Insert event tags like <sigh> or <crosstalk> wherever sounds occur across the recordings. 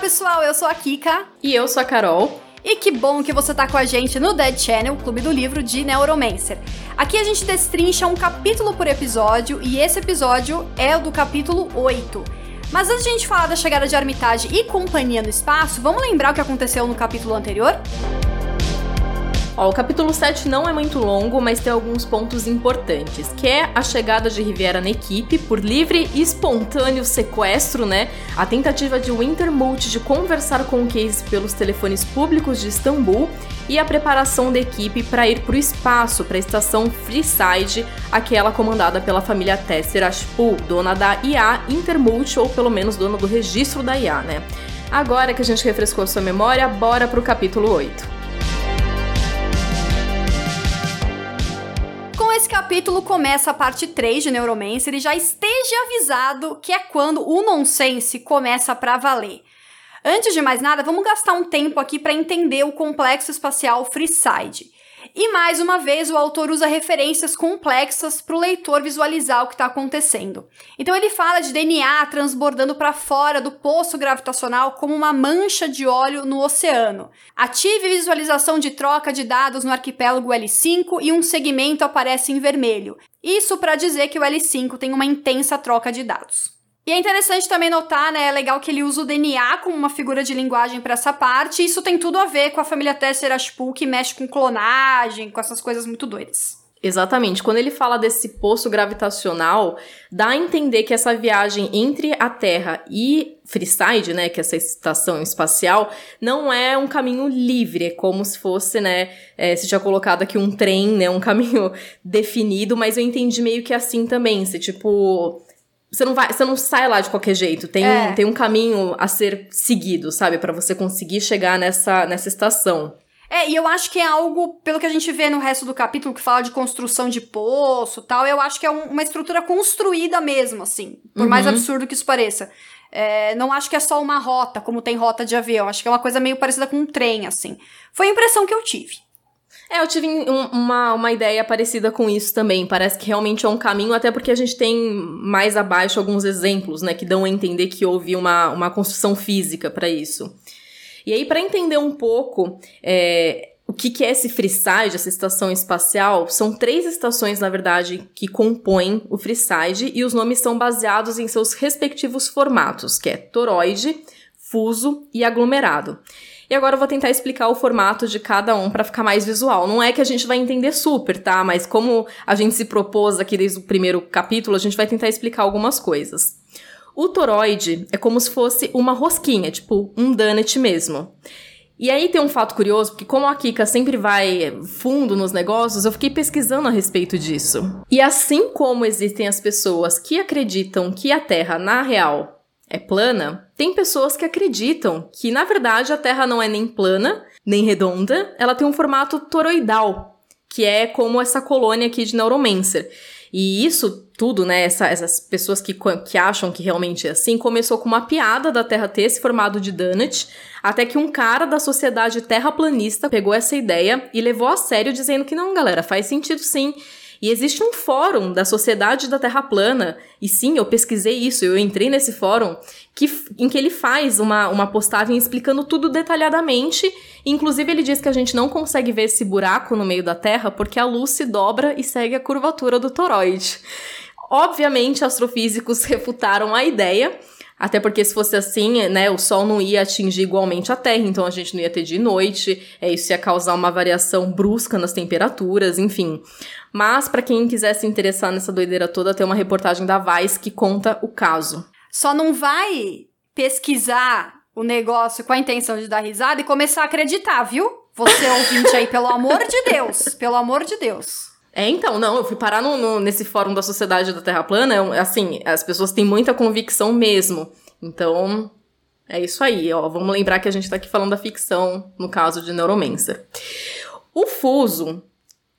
pessoal, eu sou a Kika. E eu sou a Carol. E que bom que você tá com a gente no Dead Channel, Clube do Livro de Neuromancer. Aqui a gente destrincha um capítulo por episódio e esse episódio é o do capítulo 8. Mas antes de a gente falar da chegada de Armitage e companhia no espaço, vamos lembrar o que aconteceu no capítulo anterior? Ó, o capítulo 7 não é muito longo, mas tem alguns pontos importantes, que é a chegada de Riviera na equipe por livre e espontâneo sequestro, né? A tentativa de Wintermute de conversar com o Case pelos telefones públicos de Istambul e a preparação da equipe para ir para o espaço, para a estação Freeside, aquela comandada pela família Tesser Ashpool, dona da IA Intermult, ou pelo menos dona do registro da IA, né? Agora que a gente refrescou sua memória, bora pro capítulo 8. Esse capítulo começa a parte 3 de Neuromancer e já esteja avisado que é quando o nonsense começa para valer. Antes de mais nada, vamos gastar um tempo aqui para entender o complexo espacial Freeside. E mais uma vez, o autor usa referências complexas para o leitor visualizar o que está acontecendo. Então, ele fala de DNA transbordando para fora do poço gravitacional como uma mancha de óleo no oceano. Ative visualização de troca de dados no arquipélago L5 e um segmento aparece em vermelho. Isso para dizer que o L5 tem uma intensa troca de dados. E é interessante também notar, né? É legal que ele usa o DNA como uma figura de linguagem para essa parte. Isso tem tudo a ver com a família Tesseract-Pool, que mexe com clonagem, com essas coisas muito doidas. Exatamente. Quando ele fala desse poço gravitacional, dá a entender que essa viagem entre a Terra e Freeside, né, que é essa estação espacial, não é um caminho livre, é como se fosse, né, é, se tinha colocado aqui um trem, né, um <laughs> caminho definido, mas eu entendi meio que assim também, se tipo, você não vai, você não sai lá de qualquer jeito. Tem, é. um, tem um caminho a ser seguido, sabe, para você conseguir chegar nessa, nessa estação. É, e eu acho que é algo, pelo que a gente vê no resto do capítulo, que fala de construção de poço tal, eu acho que é um, uma estrutura construída mesmo, assim. Por uhum. mais absurdo que isso pareça. É, não acho que é só uma rota, como tem rota de avião. Acho que é uma coisa meio parecida com um trem, assim. Foi a impressão que eu tive. É, eu tive um, uma, uma ideia parecida com isso também. Parece que realmente é um caminho, até porque a gente tem mais abaixo alguns exemplos, né, que dão a entender que houve uma, uma construção física para isso. E aí, para entender um pouco é, o que, que é esse Freeside, essa estação espacial, são três estações, na verdade, que compõem o Freeside e os nomes são baseados em seus respectivos formatos, que é toroide, fuso e aglomerado. E agora eu vou tentar explicar o formato de cada um para ficar mais visual. Não é que a gente vai entender super, tá? Mas como a gente se propôs aqui desde o primeiro capítulo, a gente vai tentar explicar algumas coisas. O toroide é como se fosse uma rosquinha, tipo um donut mesmo. E aí tem um fato curioso, porque como a Kika sempre vai fundo nos negócios, eu fiquei pesquisando a respeito disso. E assim como existem as pessoas que acreditam que a Terra, na real, é plana, tem pessoas que acreditam que, na verdade, a Terra não é nem plana, nem redonda, ela tem um formato toroidal, que é como essa colônia aqui de Neuromancer. E isso tudo, né, essa, essas pessoas que, que acham que realmente é assim, começou com uma piada da Terra ter esse formato de donut, até que um cara da sociedade terraplanista pegou essa ideia e levou a sério, dizendo que não, galera, faz sentido sim. E existe um fórum da Sociedade da Terra Plana, e sim, eu pesquisei isso, eu entrei nesse fórum, que, em que ele faz uma, uma postagem explicando tudo detalhadamente. Inclusive, ele diz que a gente não consegue ver esse buraco no meio da Terra porque a luz se dobra e segue a curvatura do toroide. Obviamente, astrofísicos <laughs> refutaram a ideia, até porque se fosse assim, né, o Sol não ia atingir igualmente a Terra, então a gente não ia ter de noite, é, isso ia causar uma variação brusca nas temperaturas, enfim. Mas para quem quiser se interessar nessa doideira toda, tem uma reportagem da Vice que conta o caso. Só não vai pesquisar o negócio com a intenção de dar risada e começar a acreditar, viu? Você ouvinte aí, pelo amor de Deus, pelo amor de Deus. É, então, não, eu fui parar no, no, nesse fórum da Sociedade da Terra Plana, é assim, as pessoas têm muita convicção mesmo. Então, é isso aí, ó. Vamos lembrar que a gente tá aqui falando da ficção, no caso de Neuromancer. O fuso,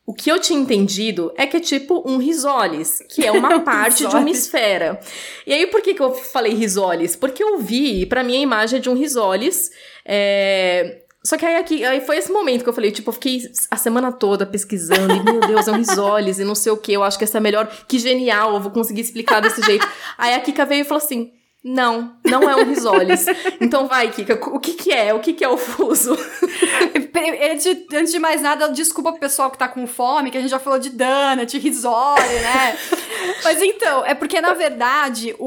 o que eu tinha entendido é que é tipo um risoles, que é uma <laughs> parte de uma esfera. E aí, por que, que eu falei risoles? Porque eu vi, para mim, a imagem de um risoles. É, só que aí, aqui, aí foi esse momento que eu falei, tipo, eu fiquei a semana toda pesquisando, e meu Deus, é um risoles, e não sei o que, eu acho que essa é melhor, que genial, eu vou conseguir explicar desse jeito. Aí a Kika veio e falou assim: Não, não é um risoles. então vai, Kika, o que que é? O que que é o fuso? <laughs> Antes de mais nada, desculpa pro pessoal que tá com fome, que a gente já falou de donut, risole, né? <laughs> Mas então, é porque na verdade o,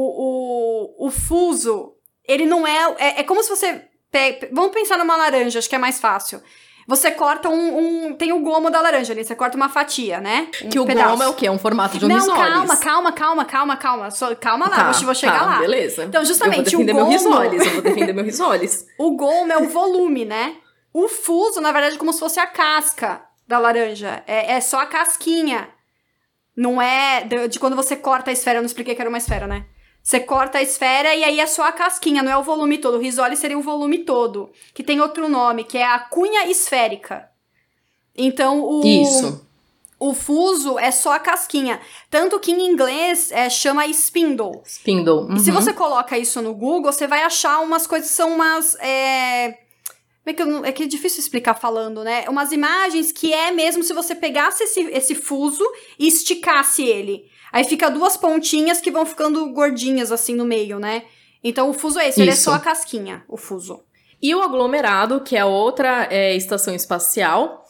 o, o fuso, ele não é, é. É como se você. Pega, vamos pensar numa laranja, acho que é mais fácil. Você corta um, um, Tem o gomo da laranja ali, você corta uma fatia, né? Um que o pedaço. gomo é o quê? É um formato de um Não, risoles. calma, calma, calma, calma, calma. So, calma lá, tá, eu vou chegar tá, lá. Beleza. Então, justamente, eu vou defender o gomo... meu risoles, eu vou defender meu risoles. <laughs> o gomo é o volume, né? O fuso, na verdade, é como se fosse a casca da laranja. É, é só a casquinha. Não é de, de, quando você corta a esfera. Eu não expliquei que era uma esfera, né? Você corta a esfera e aí é só a casquinha, não é o volume todo. O risole seria o volume todo. Que tem outro nome, que é a cunha esférica. Então, o. Isso. O fuso é só a casquinha. Tanto que em inglês é, chama spindle. Spindle. Uhum. E se uhum. você coloca isso no Google, você vai achar umas coisas que são umas. É... É que, é que é difícil explicar falando, né? Umas imagens que é mesmo se você pegasse esse, esse fuso e esticasse ele. Aí fica duas pontinhas que vão ficando gordinhas assim no meio, né? Então o fuso é esse, Isso. ele é só a casquinha, o fuso. E o aglomerado, que é outra é, estação espacial,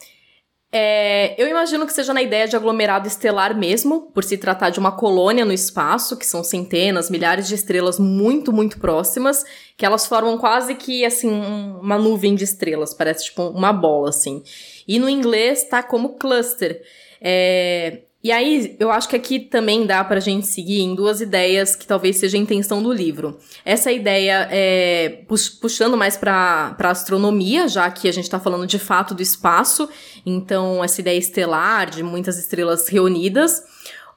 é, eu imagino que seja na ideia de aglomerado estelar mesmo, por se tratar de uma colônia no espaço, que são centenas, milhares de estrelas muito, muito próximas, que elas formam quase que, assim, uma nuvem de estrelas, parece tipo uma bola, assim. E no inglês tá como cluster. É, e aí, eu acho que aqui também dá pra gente seguir em duas ideias que talvez seja a intenção do livro. Essa ideia é puxando mais pra, pra astronomia, já que a gente tá falando de fato do espaço, então essa ideia estelar, de muitas estrelas reunidas,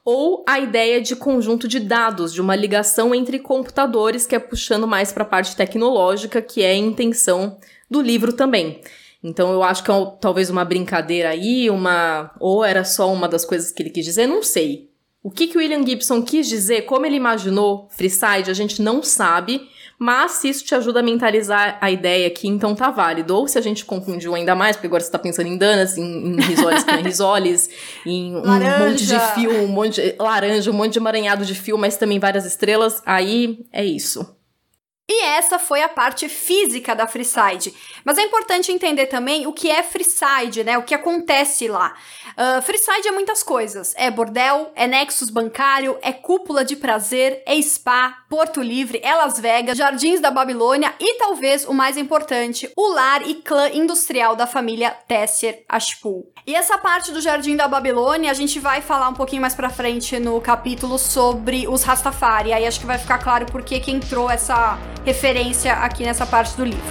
ou a ideia de conjunto de dados, de uma ligação entre computadores, que é puxando mais para a parte tecnológica, que é a intenção do livro também. Então eu acho que é talvez uma brincadeira aí, uma. Ou era só uma das coisas que ele quis dizer, não sei. O que, que o William Gibson quis dizer, como ele imaginou Freeside, a gente não sabe, mas se isso te ajuda a mentalizar a ideia aqui, então tá válido. Ou se a gente confundiu ainda mais, porque agora você tá pensando em danas, em, em risoles é risoles, <laughs> em um laranja. monte de fio, um monte de laranja, um monte de emaranhado de fio, mas também várias estrelas, aí é isso. E essa foi a parte física da Freeside. Mas é importante entender também o que é Freeside, né? O que acontece lá. Uh, Freeside é muitas coisas. É bordel, é nexus bancário, é cúpula de prazer, é spa, Porto Livre, é Las Vegas, Jardins da Babilônia e talvez o mais importante, o lar e clã industrial da família Tessier Ashpool. E essa parte do Jardim da Babilônia a gente vai falar um pouquinho mais pra frente no capítulo sobre os Rastafari. Aí acho que vai ficar claro por que entrou essa referência aqui nessa parte do livro.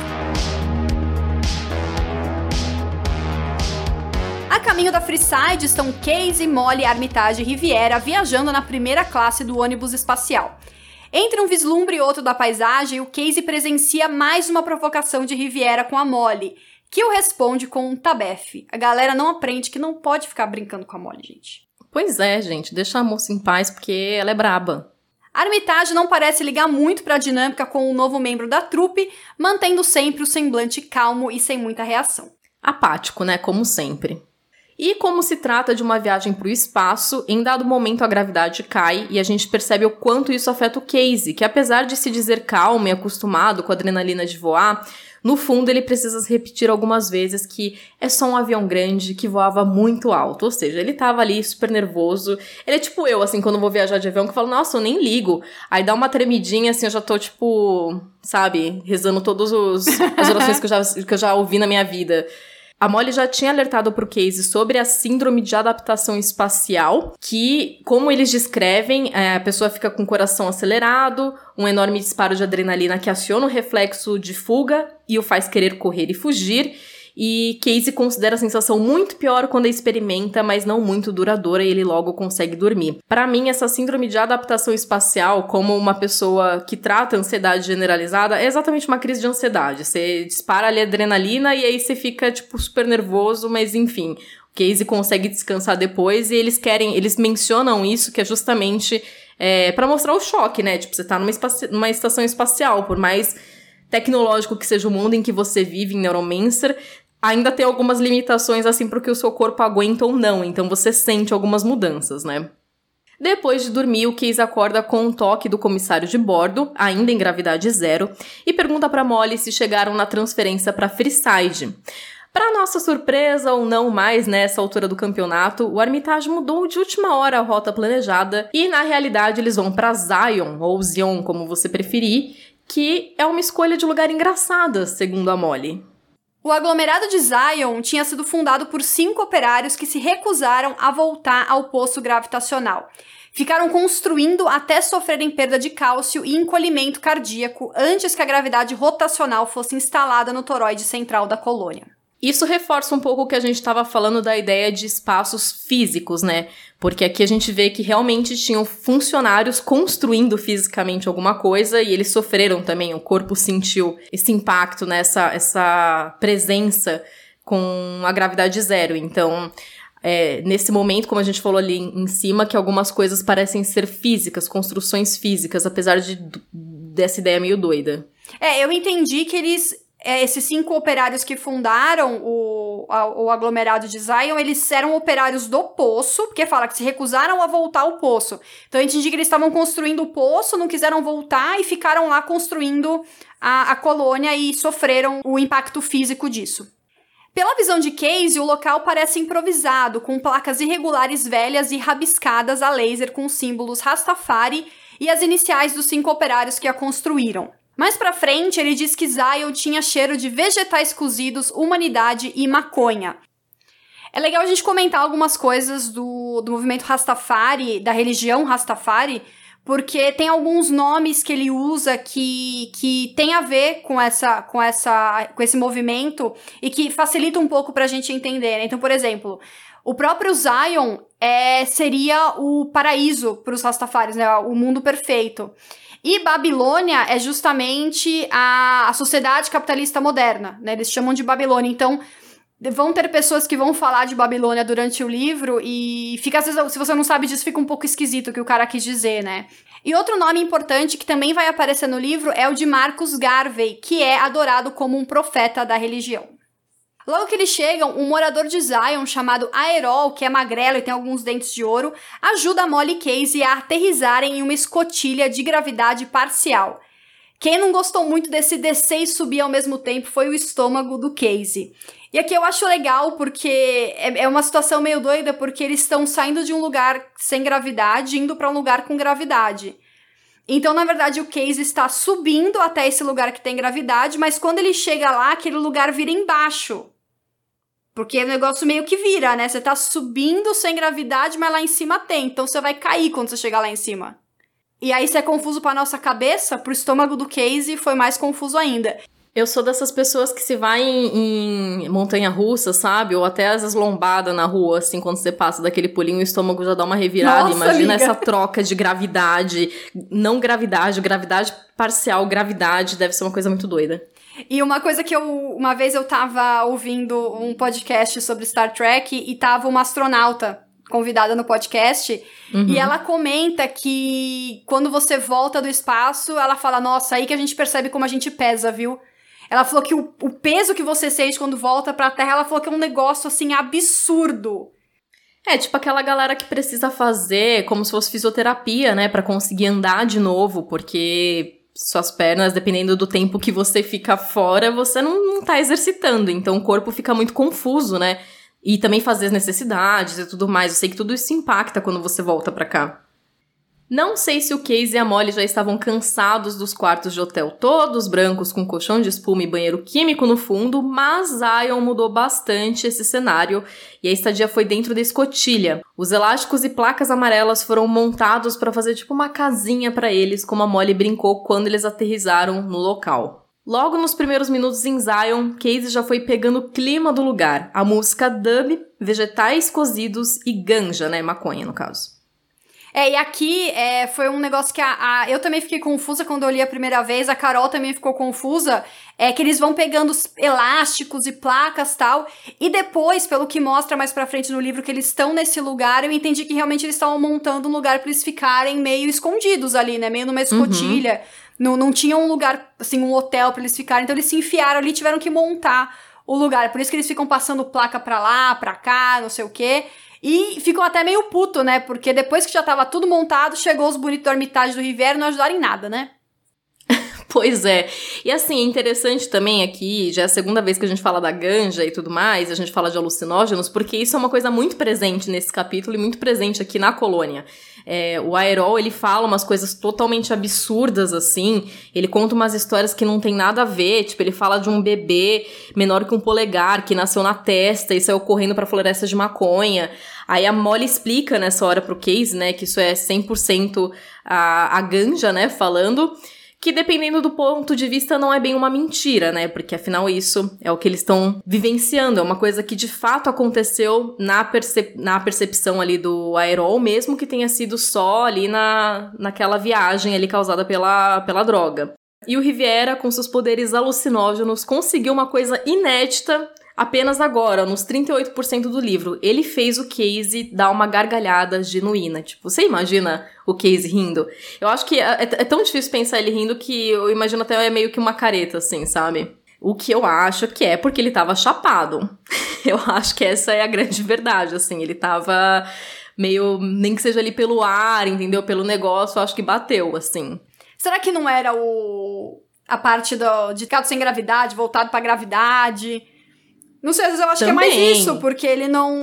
A caminho da Freeside estão Casey, Molly, Armitage e Riviera viajando na primeira classe do ônibus espacial. Entre um vislumbre e outro da paisagem, o Casey presencia mais uma provocação de Riviera com a Molly, que o responde com um tabefe. A galera não aprende que não pode ficar brincando com a Molly, gente. Pois é, gente, deixa a moça em paz porque ela é braba. Armitage não parece ligar muito para a dinâmica com o novo membro da trupe, mantendo sempre o semblante calmo e sem muita reação. Apático, né? Como sempre. E como se trata de uma viagem para o espaço, em dado momento a gravidade cai e a gente percebe o quanto isso afeta o Casey, que apesar de se dizer calmo e acostumado com a adrenalina de voar, no fundo, ele precisa repetir algumas vezes que é só um avião grande que voava muito alto. Ou seja, ele tava ali super nervoso. Ele é tipo eu, assim, quando vou viajar de avião, que eu falo, nossa, eu nem ligo. Aí dá uma tremidinha, assim, eu já tô, tipo, sabe, rezando todas as orações que eu, já, que eu já ouvi na minha vida. A Molly já tinha alertado para o Casey sobre a síndrome de adaptação espacial, que, como eles descrevem, é, a pessoa fica com o coração acelerado, um enorme disparo de adrenalina que aciona o reflexo de fuga e o faz querer correr e fugir. E Casey considera a sensação muito pior quando a experimenta, mas não muito duradoura e ele logo consegue dormir. Para mim, essa síndrome de adaptação espacial, como uma pessoa que trata ansiedade generalizada, é exatamente uma crise de ansiedade. Você dispara ali adrenalina e aí você fica, tipo, super nervoso, mas enfim. O Casey consegue descansar depois e eles querem, eles mencionam isso, que é justamente é, para mostrar o choque, né? Tipo, você tá numa, numa estação espacial, por mais tecnológico que seja o mundo em que você vive em Neuromancer, ainda tem algumas limitações assim para que o seu corpo aguenta ou não. Então você sente algumas mudanças, né? Depois de dormir, o Case acorda com um toque do comissário de bordo, ainda em gravidade zero, e pergunta para Molly se chegaram na transferência para Freeside. Para nossa surpresa ou não mais nessa altura do campeonato, o Armitage mudou de última hora a rota planejada e na realidade eles vão para Zion ou Zion, como você preferir, que é uma escolha de lugar engraçada, segundo a Molly. O aglomerado de Zion tinha sido fundado por cinco operários que se recusaram a voltar ao poço gravitacional. Ficaram construindo até sofrerem perda de cálcio e encolhimento cardíaco antes que a gravidade rotacional fosse instalada no toroide central da colônia. Isso reforça um pouco o que a gente estava falando da ideia de espaços físicos, né? Porque aqui a gente vê que realmente tinham funcionários construindo fisicamente alguma coisa e eles sofreram também, o corpo sentiu esse impacto, né? essa, essa presença com a gravidade zero. Então, é, nesse momento, como a gente falou ali em cima, que algumas coisas parecem ser físicas, construções físicas, apesar de dessa ideia meio doida. É, eu entendi que eles é, esses cinco operários que fundaram o, a, o aglomerado de Zion, eles eram operários do poço, porque fala que se recusaram a voltar ao poço. Então a gente diz que eles estavam construindo o poço, não quiseram voltar e ficaram lá construindo a, a colônia e sofreram o impacto físico disso. Pela visão de Casey, o local parece improvisado, com placas irregulares velhas e rabiscadas a laser com símbolos Rastafari e as iniciais dos cinco operários que a construíram. Mais pra frente, ele diz que Zion tinha cheiro de vegetais cozidos, humanidade e maconha. É legal a gente comentar algumas coisas do, do movimento Rastafari, da religião Rastafari, porque tem alguns nomes que ele usa que, que tem a ver com essa com essa com esse movimento e que facilita um pouco pra gente entender. Né? Então, por exemplo, o próprio Zion é, seria o paraíso para os Rastafaris, né? O mundo perfeito. E Babilônia é justamente a, a sociedade capitalista moderna, né? Eles chamam de Babilônia. Então, vão ter pessoas que vão falar de Babilônia durante o livro e fica às vezes, se você não sabe disso, fica um pouco esquisito o que o cara quis dizer, né? E outro nome importante que também vai aparecer no livro é o de Marcus Garvey, que é adorado como um profeta da religião. Logo que eles chegam, um morador de Zion chamado Aerol, que é magrelo e tem alguns dentes de ouro, ajuda Molly e Casey a aterrizarem em uma escotilha de gravidade parcial. Quem não gostou muito desse descer e subir ao mesmo tempo foi o estômago do Casey. E aqui eu acho legal porque é, é uma situação meio doida, porque eles estão saindo de um lugar sem gravidade indo para um lugar com gravidade. Então, na verdade, o Casey está subindo até esse lugar que tem gravidade, mas quando ele chega lá, aquele lugar vira embaixo. Porque o negócio meio que vira, né? Você tá subindo sem gravidade, mas lá em cima tem. Então você vai cair quando você chegar lá em cima. E aí, se é confuso pra nossa cabeça, pro estômago do Casey foi mais confuso ainda. Eu sou dessas pessoas que se vai em, em montanha russa, sabe? Ou até às vezes lombada na rua, assim, quando você passa daquele pulinho, o estômago já dá uma revirada. Nossa, Imagina amiga. essa troca de gravidade, não gravidade, gravidade parcial, gravidade, deve ser uma coisa muito doida. E uma coisa que eu. Uma vez eu tava ouvindo um podcast sobre Star Trek e tava uma astronauta convidada no podcast. Uhum. E ela comenta que quando você volta do espaço, ela fala: Nossa, aí que a gente percebe como a gente pesa, viu? Ela falou que o, o peso que você sente quando volta pra Terra, ela falou que é um negócio assim absurdo. É, tipo aquela galera que precisa fazer como se fosse fisioterapia, né, para conseguir andar de novo, porque suas pernas, dependendo do tempo que você fica fora, você não, não tá exercitando. Então o corpo fica muito confuso, né? E também fazer as necessidades e tudo mais. Eu sei que tudo isso impacta quando você volta para cá. Não sei se o Casey e a Molly já estavam cansados dos quartos de hotel todos brancos com colchão de espuma e banheiro químico no fundo, mas Zion mudou bastante esse cenário e a estadia foi dentro da escotilha. Os elásticos e placas amarelas foram montados para fazer tipo uma casinha para eles, como a Molly brincou quando eles aterrizaram no local. Logo nos primeiros minutos em Zion, Casey já foi pegando o clima do lugar, a música dub, vegetais cozidos e ganja, né, maconha no caso. É, e aqui é, foi um negócio que a, a, eu também fiquei confusa quando eu li a primeira vez, a Carol também ficou confusa, é que eles vão pegando os elásticos e placas tal, e depois, pelo que mostra mais pra frente no livro, que eles estão nesse lugar, eu entendi que realmente eles estavam montando um lugar para eles ficarem meio escondidos ali, né, meio numa escotilha, uhum. não, não tinha um lugar, assim, um hotel para eles ficarem, então eles se enfiaram ali, tiveram que montar o lugar, por isso que eles ficam passando placa pra lá, pra cá, não sei o quê, E ficam até meio puto, né? Porque depois que já tava tudo montado, chegou os bonitos Armitage do Riviera e não ajudaram em nada, né? <laughs> Pois é. E assim, interessante também aqui, já é a segunda vez que a gente fala da ganja e tudo mais, a gente fala de alucinógenos, porque isso é uma coisa muito presente nesse capítulo e muito presente aqui na colônia. É, o Aerol, ele fala umas coisas totalmente absurdas, assim. Ele conta umas histórias que não tem nada a ver. Tipo, ele fala de um bebê menor que um polegar, que nasceu na testa e saiu correndo pra floresta de maconha. Aí a Molly explica nessa hora pro Case, né, que isso é 100% a, a ganja, né, falando que dependendo do ponto de vista não é bem uma mentira, né? Porque afinal isso é o que eles estão vivenciando, é uma coisa que de fato aconteceu na, percep na percepção ali do Aerol, mesmo que tenha sido só ali na, naquela viagem ali causada pela, pela droga. E o Riviera, com seus poderes alucinógenos, conseguiu uma coisa inédita apenas agora, nos 38% do livro. Ele fez o Casey dar uma gargalhada genuína. Tipo, você imagina o Casey rindo? Eu acho que é, é tão difícil pensar ele rindo que eu imagino até é meio que uma careta, assim, sabe? O que eu acho que é porque ele tava chapado. <laughs> eu acho que essa é a grande verdade, assim. Ele tava meio, nem que seja ali pelo ar, entendeu? Pelo negócio, eu acho que bateu, assim. Será que não era o a parte do, de ficar sem gravidade, voltado pra gravidade? Não sei, às vezes eu acho Também. que é mais isso, porque ele não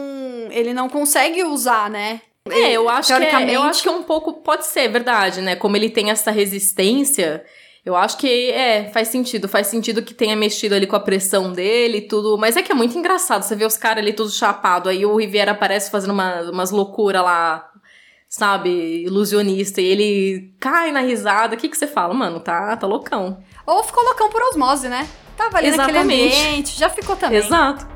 ele não consegue usar, né? É, eu acho que é, eu acho que é um pouco pode ser verdade, né? Como ele tem essa resistência, eu acho que é, faz sentido, faz sentido que tenha mexido ali com a pressão dele e tudo, mas é que é muito engraçado, você vê os caras ali tudo chapado, aí o Riviera aparece fazendo uma, umas loucuras lá, sabe, ilusionista, e ele cai na risada, o que que você fala? Mano, tá, tá loucão. Ou ficou loucão por osmose, né? Tava ali Exatamente. naquele ambiente, já ficou também. Exato.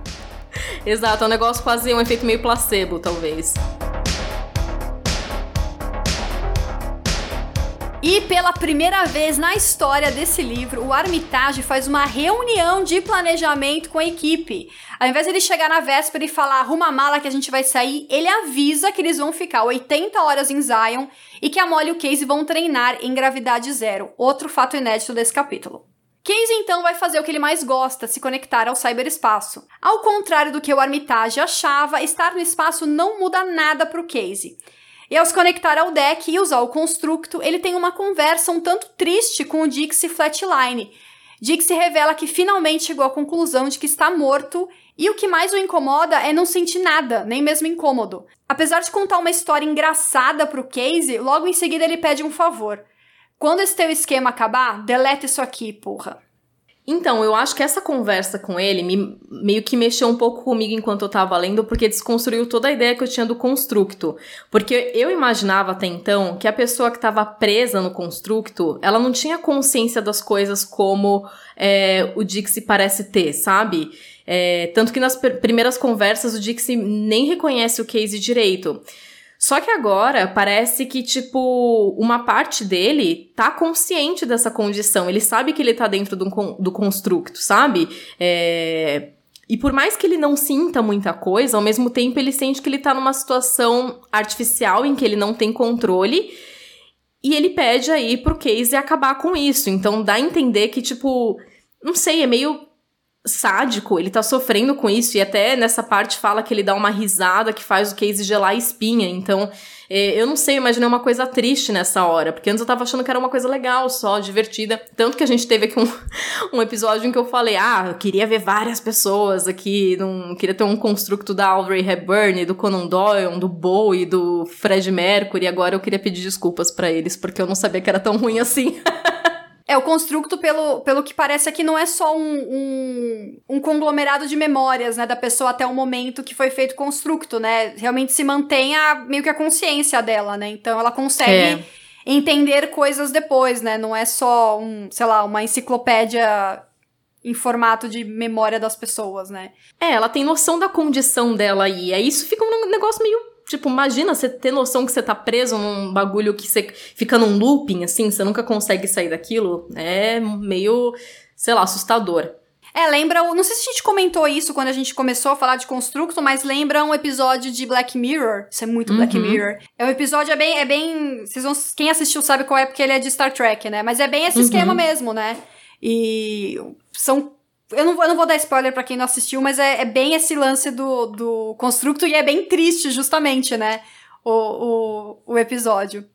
Exato, é um negócio quase um efeito meio placebo, talvez. E pela primeira vez na história desse livro, o Armitage faz uma reunião de planejamento com a equipe. Ao invés de ele chegar na véspera e falar arruma a mala que a gente vai sair, ele avisa que eles vão ficar 80 horas em Zion e que a Molly e o Casey vão treinar em gravidade zero. Outro fato inédito desse capítulo. Case então vai fazer o que ele mais gosta, se conectar ao cyberespaço. Ao contrário do que o Armitage achava, estar no espaço não muda nada para o Case. E ao se conectar ao deck e usar o constructo, ele tem uma conversa um tanto triste com o Dixie Flatline. Dixie revela que finalmente chegou à conclusão de que está morto e o que mais o incomoda é não sentir nada, nem mesmo incômodo. Apesar de contar uma história engraçada pro Casey, logo em seguida ele pede um favor. Quando esse teu esquema acabar, deleta isso aqui, porra. Então, eu acho que essa conversa com ele me, meio que mexeu um pouco comigo enquanto eu tava lendo, porque desconstruiu toda a ideia que eu tinha do constructo. Porque eu imaginava até então que a pessoa que tava presa no constructo, ela não tinha consciência das coisas como é, o Dixie parece ter, sabe? É, tanto que nas primeiras conversas o Dixie nem reconhece o Casey direito. Só que agora parece que, tipo, uma parte dele tá consciente dessa condição. Ele sabe que ele tá dentro do, do construto, sabe? É... E por mais que ele não sinta muita coisa, ao mesmo tempo ele sente que ele tá numa situação artificial em que ele não tem controle. E ele pede aí pro Casey acabar com isso. Então dá a entender que, tipo, não sei, é meio sádico, ele tá sofrendo com isso, e até nessa parte fala que ele dá uma risada que faz o Casey gelar a espinha, então é, eu não sei, imaginei uma coisa triste nessa hora, porque antes eu tava achando que era uma coisa legal só, divertida, tanto que a gente teve aqui um, <laughs> um episódio em que eu falei, ah, eu queria ver várias pessoas aqui, não queria ter um construto da Audrey Hepburn, do Conan Doyle, do Bowie, do Fred Mercury, agora eu queria pedir desculpas para eles, porque eu não sabia que era tão ruim assim. <laughs> É, o construto, pelo, pelo que parece aqui, não é só um, um, um, conglomerado de memórias, né, da pessoa até o momento que foi feito o construto, né? Realmente se mantém a, meio que a consciência dela, né? Então ela consegue é. entender coisas depois, né? Não é só um, sei lá, uma enciclopédia em formato de memória das pessoas, né? É, ela tem noção da condição dela aí. Aí isso fica um negócio meio Tipo, imagina você ter noção que você tá preso num bagulho que você fica num looping, assim, você nunca consegue sair daquilo. É meio, sei lá, assustador. É, lembra. Não sei se a gente comentou isso quando a gente começou a falar de construto, mas lembra um episódio de Black Mirror. Isso é muito uhum. Black Mirror. É um episódio, é bem. É bem vocês vão, quem assistiu sabe qual é, porque ele é de Star Trek, né? Mas é bem esse uhum. esquema mesmo, né? E são Eu não, eu não vou dar spoiler para quem não assistiu, mas é, é, bem esse lance do, do construto e é bem triste, justamente, né? O, o, o episódio.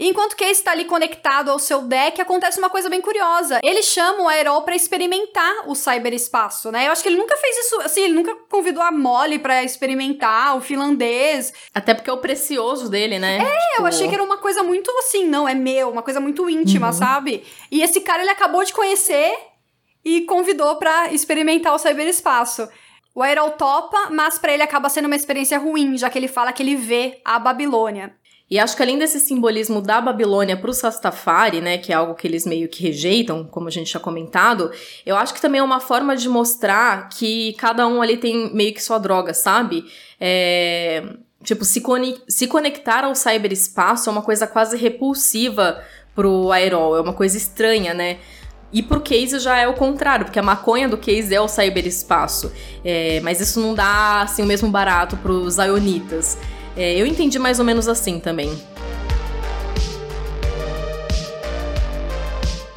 Enquanto Case está ali conectado ao seu deck, acontece uma coisa bem curiosa. Ele chama o Aerol para experimentar o cyberespaço, né? Eu acho que ele nunca fez isso, assim, ele nunca convidou a Molly para experimentar o finlandês. Até porque é o precioso dele, né? É, tipo... eu achei que era uma coisa muito assim, não, é meu, uma coisa muito íntima, uhum. sabe? E esse cara ele acabou de conhecer e convidou para experimentar o cyberespaço. O Aerol topa, mas para ele acaba sendo uma experiência ruim, já que ele fala que ele vê a Babilônia. E acho que além desse simbolismo da Babilônia para os Rastafari, né, que é algo que eles meio que rejeitam, como a gente já comentado, eu acho que também é uma forma de mostrar que cada um ali tem meio que sua droga, sabe? É, tipo, se, se conectar ao cyberespaço é uma coisa quase repulsiva pro Aerol, é uma coisa estranha, né? E pro Case já é o contrário, porque a maconha do Case é o cyberespaço. É, mas isso não dá, assim, o mesmo barato pros Zionitas. É, eu entendi mais ou menos assim também.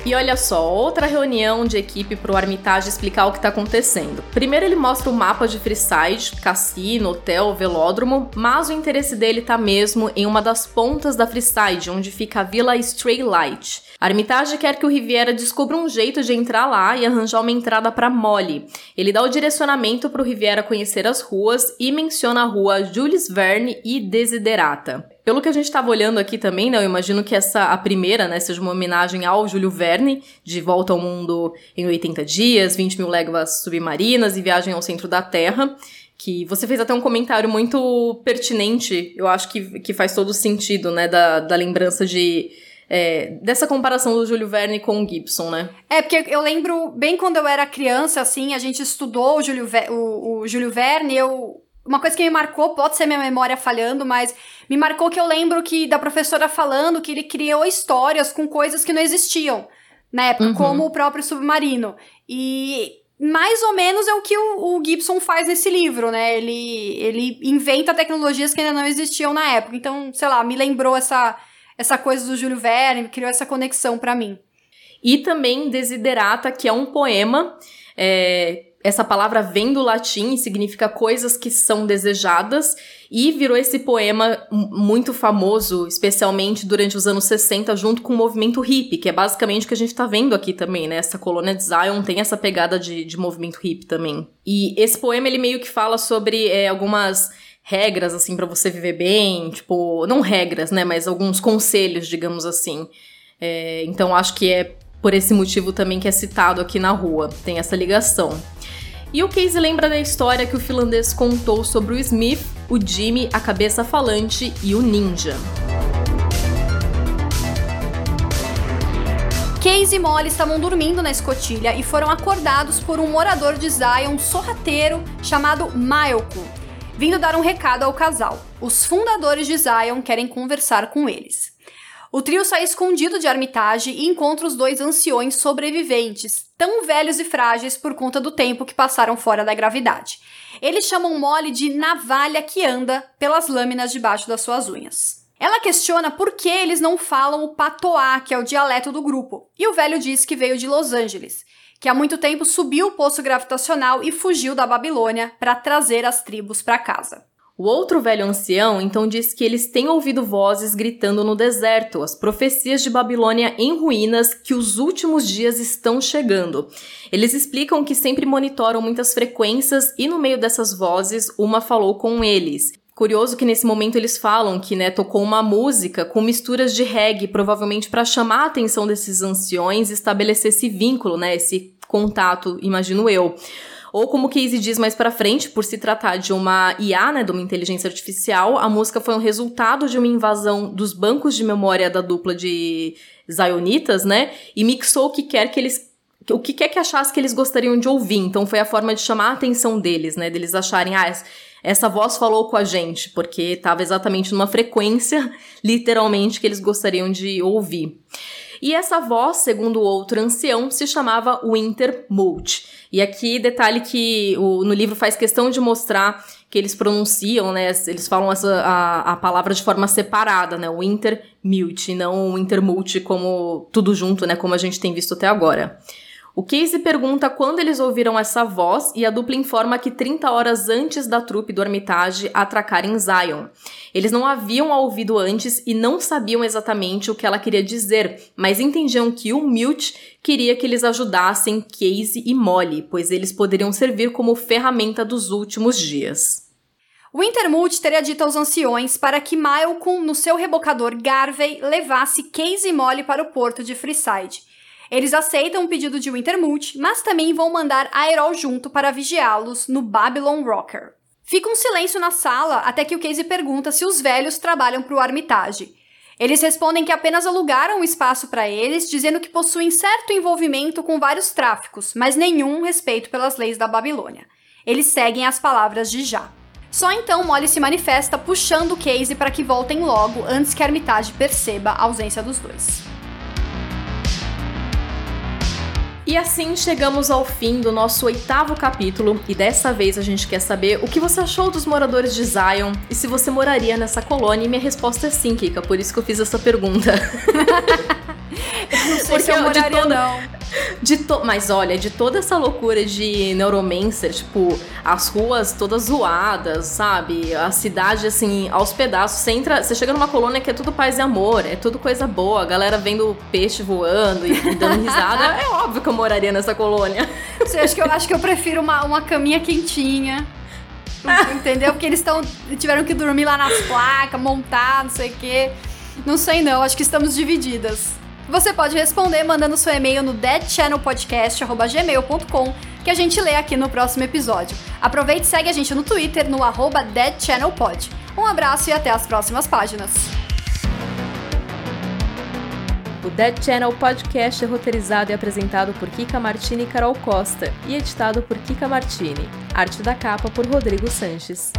E olha só, outra reunião de equipe para o Armitage explicar o que está acontecendo. Primeiro ele mostra o mapa de Freeside, cassino, hotel, velódromo, mas o interesse dele está mesmo em uma das pontas da Freeside, onde fica a Vila Straylight. A Armitage quer que o Riviera descubra um jeito de entrar lá e arranjar uma entrada para Molly. Ele dá o direcionamento para o Riviera conhecer as ruas e menciona a rua Jules Verne e Desiderata. Pelo que a gente estava olhando aqui também, né, eu imagino que essa, a primeira, né, seja uma homenagem ao Júlio Verne, de Volta ao Mundo em 80 Dias, 20 mil léguas submarinas e Viagem ao Centro da Terra, que você fez até um comentário muito pertinente, eu acho que, que faz todo sentido, né, da, da lembrança de é, dessa comparação do Júlio Verne com o Gibson, né? É, porque eu lembro bem quando eu era criança, assim, a gente estudou o Júlio, o, o Júlio Verne, eu... Uma coisa que me marcou, pode ser minha memória falhando, mas me marcou que eu lembro que da professora falando que ele criou histórias com coisas que não existiam na época, uhum. como o próprio submarino. E mais ou menos é o que o, o, Gibson faz nesse livro, né? Ele, ele inventa tecnologias que ainda não existiam na época. Então, sei lá, me lembrou essa, essa coisa do Júlio Verne, criou essa conexão para mim. E também Desiderata, que é um poema. É, essa palavra vem do latim e significa coisas que são desejadas e virou esse poema muito famoso, especialmente durante os anos 60, junto com o movimento hippie, que é basicamente o que a gente tá vendo aqui também, né? Essa colônia de Zion tem essa pegada de, de movimento hippie também. E esse poema, ele meio que fala sobre é, algumas regras, assim, para você viver bem, tipo, não regras, né, mas alguns conselhos, digamos assim. É, então acho que é por esse motivo também que é citado aqui na rua, tem essa ligação. E o Casey lembra da história que o finlandês contou sobre o Smith, o Jimmy, a cabeça falante e o ninja. Casey e Molly estavam dormindo na escotilha e foram acordados por um morador de Zion sorrateiro chamado Mailco, vindo dar um recado ao casal. Os fundadores de Zion querem conversar com eles. O trio sai escondido de Armitage e encontra os dois anciões sobreviventes, tão velhos e frágeis por conta do tempo que passaram fora da gravidade. Eles chamam Molly de navalha que anda pelas lâminas debaixo das suas unhas. Ela questiona por que eles não falam o patois, que é o dialeto do grupo, e o velho diz que veio de Los Angeles que há muito tempo subiu o poço gravitacional e fugiu da Babilônia para trazer as tribos para casa. O outro velho ancião então diz que eles têm ouvido vozes gritando no deserto, as profecias de Babilônia em ruínas, que os últimos dias estão chegando. Eles explicam que sempre monitoram muitas frequências e no meio dessas vozes, uma falou com eles. Curioso que nesse momento eles falam que, né, tocou uma música com misturas de reggae, provavelmente para chamar a atenção desses anciões e estabelecer esse vínculo, né, esse contato, imagino eu. Ou como Casey diz mais para frente, por se tratar de uma IA, né, de uma inteligência artificial, a música foi um resultado de uma invasão dos bancos de memória da dupla de Zionitas, né, e mixou o que quer que eles o que quer que achasse que eles gostariam de ouvir. Então foi a forma de chamar a atenção deles, né, deles acharem, ah, essa voz falou com a gente, porque estava exatamente numa frequência, <laughs> literalmente, que eles gostariam de ouvir. E essa voz, segundo o outro ancião, se chamava Wintermult. E aqui, detalhe que o, no livro faz questão de mostrar que eles pronunciam, né? Eles falam essa, a, a palavra de forma separada, né? Wintermult, não Wintermult como tudo junto, né? Como a gente tem visto até agora. O Casey pergunta quando eles ouviram essa voz e a dupla informa que 30 horas antes da trupe do Armitage atracar em Zion. Eles não haviam a ouvido antes e não sabiam exatamente o que ela queria dizer, mas entendiam que o Milt queria que eles ajudassem Casey e Molly, pois eles poderiam servir como ferramenta dos últimos dias. Wintermute teria dito aos anciões para que Malcolm, no seu rebocador Garvey, levasse Casey e Molly para o porto de Freeside. Eles aceitam o pedido de Wintermute, mas também vão mandar Aerol junto para vigiá-los no Babylon Rocker. Fica um silêncio na sala até que o Casey pergunta se os velhos trabalham para o Armitage. Eles respondem que apenas alugaram o espaço para eles, dizendo que possuem certo envolvimento com vários tráficos, mas nenhum respeito pelas leis da Babilônia. Eles seguem as palavras de Já. Só então Molly se manifesta puxando Casey para que voltem logo antes que a Armitage perceba a ausência dos dois. E assim chegamos ao fim do nosso oitavo capítulo, e dessa vez a gente quer saber o que você achou dos moradores de Zion e se você moraria nessa colônia. E minha resposta é sim, Kika, por isso que eu fiz essa pergunta. <laughs> não sei Porque se eu moraria, não. De to... Mas olha, de toda essa loucura de Neuromancer, tipo, as ruas todas zoadas, sabe? A cidade, assim, aos pedaços. Você entra, você chega numa colônia que é tudo paz e amor, é tudo coisa boa, a galera vendo peixe voando e, e <laughs> dando risada. é óbvio que eu moraria nessa colônia. Você acha que eu acho que eu prefiro uma, uma caminha quentinha. <laughs> Entendeu? Porque eles estão tiveram que dormir lá nas placas, montar, não sei o quê. Não sei não, acho que estamos divididas. Você pode responder mandando seu e-mail no deadchannelpodcast.gmail.com que a gente lê aqui no próximo episódio. Aproveite e segue a gente no Twitter no arroba deadchannelpod. Um abraço e até as próximas páginas. O Dead Channel Podcast é roteirizado e apresentado por Kika Martini e Carol Costa e editado por Kika Martini. Arte da capa por Rodrigo Sanches.